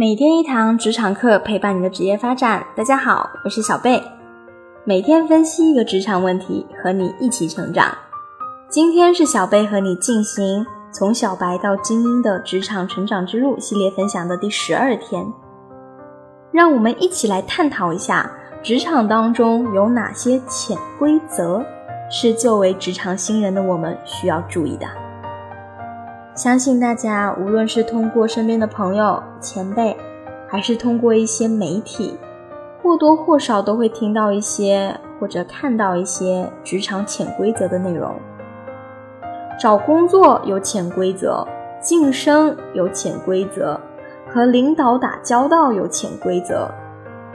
每天一堂职场课，陪伴你的职业发展。大家好，我是小贝，每天分析一个职场问题，和你一起成长。今天是小贝和你进行从小白到精英的职场成长之路系列分享的第十二天，让我们一起来探讨一下职场当中有哪些潜规则是作为职场新人的我们需要注意的。相信大家无论是通过身边的朋友、前辈，还是通过一些媒体，或多或少都会听到一些或者看到一些职场潜规则的内容。找工作有潜规则，晋升有潜规则，和领导打交道有潜规则，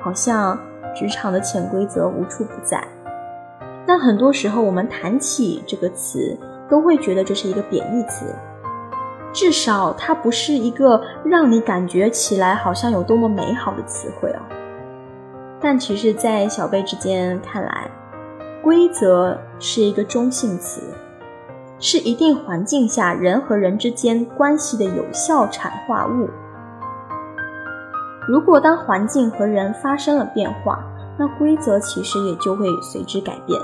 好像职场的潜规则无处不在。但很多时候，我们谈起这个词，都会觉得这是一个贬义词。至少它不是一个让你感觉起来好像有多么美好的词汇哦。但其实，在小贝之间看来，规则是一个中性词，是一定环境下人和人之间关系的有效产化物。如果当环境和人发生了变化，那规则其实也就会随之改变。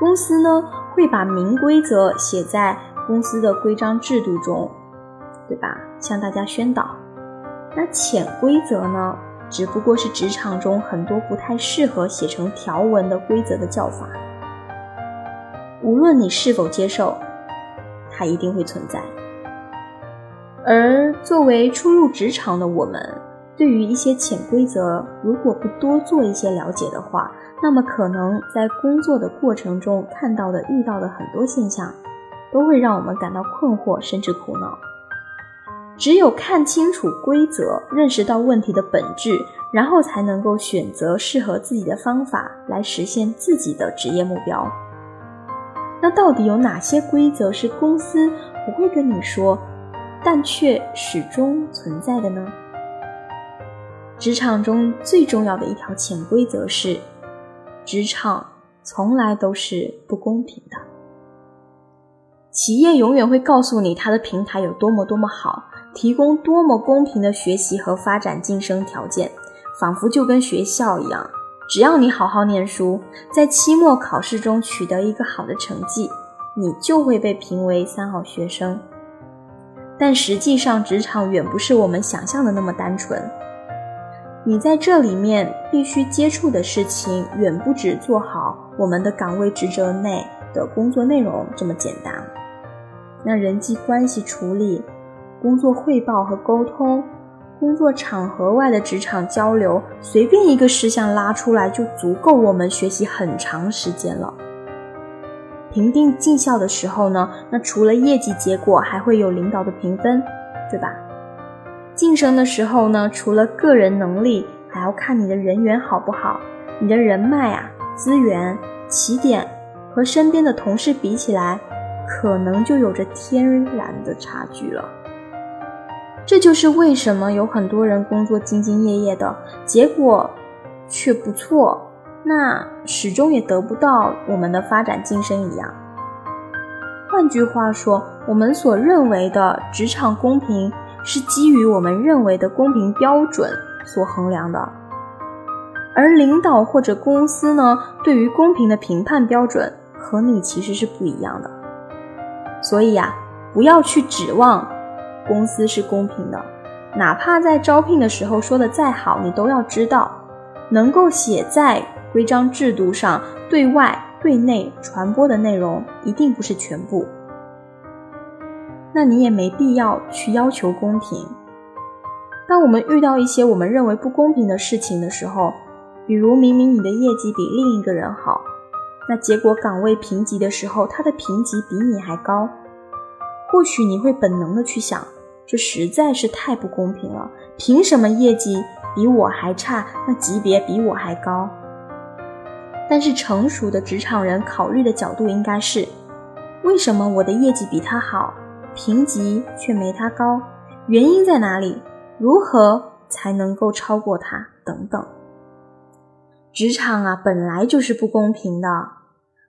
公司呢，会把明规则写在。公司的规章制度中，对吧？向大家宣导。那潜规则呢？只不过是职场中很多不太适合写成条文的规则的叫法。无论你是否接受，它一定会存在。而作为初入职场的我们，对于一些潜规则，如果不多做一些了解的话，那么可能在工作的过程中看到的、遇到的很多现象。都会让我们感到困惑，甚至苦恼。只有看清楚规则，认识到问题的本质，然后才能够选择适合自己的方法来实现自己的职业目标。那到底有哪些规则是公司不会跟你说，但却始终存在的呢？职场中最重要的一条潜规则是：职场从来都是不公平的。企业永远会告诉你，它的平台有多么多么好，提供多么公平的学习和发展晋升条件，仿佛就跟学校一样，只要你好好念书，在期末考试中取得一个好的成绩，你就会被评为三好学生。但实际上，职场远不是我们想象的那么单纯，你在这里面必须接触的事情，远不止做好我们的岗位职责内的工作内容这么简单。那人际关系处理、工作汇报和沟通、工作场合外的职场交流，随便一个事项拉出来就足够我们学习很长时间了。评定绩效的时候呢，那除了业绩结果，还会有领导的评分，对吧？晋升的时候呢，除了个人能力，还要看你的人缘好不好，你的人脉啊、资源、起点和身边的同事比起来。可能就有着天然的差距了。这就是为什么有很多人工作兢兢业业的结果却不错，那始终也得不到我们的发展晋升一样。换句话说，我们所认为的职场公平，是基于我们认为的公平标准所衡量的，而领导或者公司呢，对于公平的评判标准和你其实是不一样的。所以呀，不要去指望公司是公平的，哪怕在招聘的时候说的再好，你都要知道，能够写在规章制度上对外对内传播的内容，一定不是全部。那你也没必要去要求公平。当我们遇到一些我们认为不公平的事情的时候，比如明明你的业绩比另一个人好。那结果岗位评级的时候，他的评级比你还高，或许你会本能的去想，这实在是太不公平了，凭什么业绩比我还差，那级别比我还高？但是成熟的职场人考虑的角度应该是，为什么我的业绩比他好，评级却没他高？原因在哪里？如何才能够超过他？等等。职场啊，本来就是不公平的。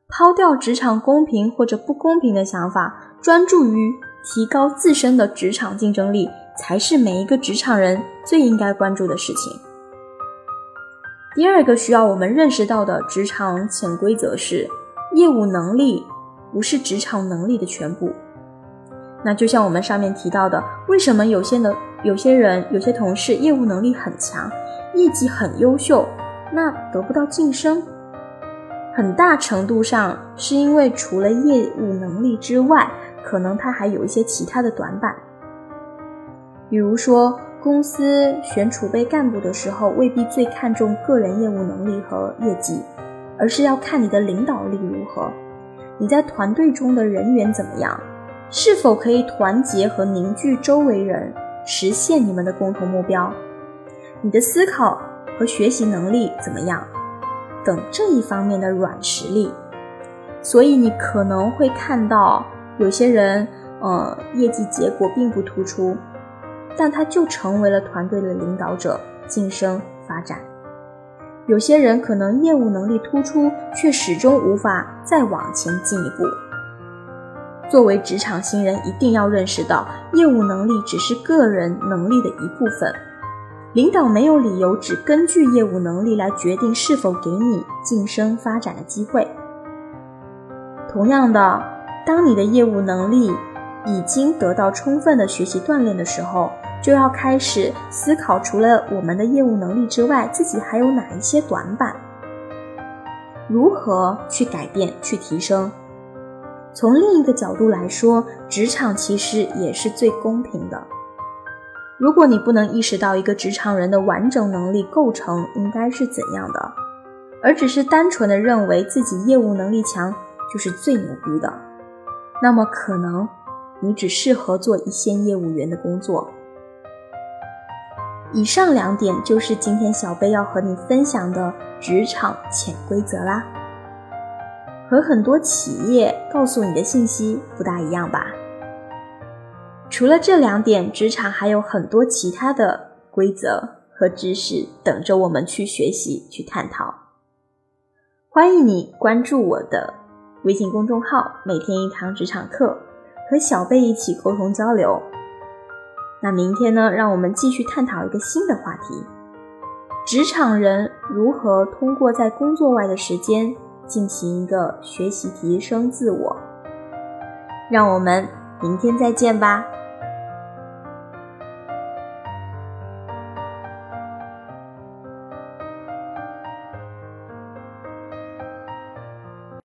抛掉职场公平或者不公平的想法，专注于提高自身的职场竞争力，才是每一个职场人最应该关注的事情。第二个需要我们认识到的职场潜规则是，业务能力不是职场能力的全部。那就像我们上面提到的，为什么有些的有些人、有些同事业务能力很强，业绩很优秀，那得不到晋升？很大程度上是因为除了业务能力之外，可能他还有一些其他的短板，比如说。公司选储备干部的时候，未必最看重个人业务能力和业绩，而是要看你的领导力如何，你在团队中的人缘怎么样，是否可以团结和凝聚周围人，实现你们的共同目标，你的思考和学习能力怎么样，等这一方面的软实力。所以你可能会看到有些人，呃，业绩结果并不突出。但他就成为了团队的领导者，晋升发展。有些人可能业务能力突出，却始终无法再往前进一步。作为职场新人，一定要认识到，业务能力只是个人能力的一部分。领导没有理由只根据业务能力来决定是否给你晋升发展的机会。同样的，当你的业务能力已经得到充分的学习锻炼的时候，就要开始思考，除了我们的业务能力之外，自己还有哪一些短板？如何去改变、去提升？从另一个角度来说，职场其实也是最公平的。如果你不能意识到一个职场人的完整能力构成应该是怎样的，而只是单纯的认为自己业务能力强就是最牛逼的，那么可能你只适合做一线业务员的工作。以上两点就是今天小贝要和你分享的职场潜规则啦，和很多企业告诉你的信息不大一样吧？除了这两点，职场还有很多其他的规则和知识等着我们去学习、去探讨。欢迎你关注我的微信公众号“每天一堂职场课”，和小贝一起沟通交流。那明天呢？让我们继续探讨一个新的话题：职场人如何通过在工作外的时间进行一个学习、提升自我。让我们明天再见吧。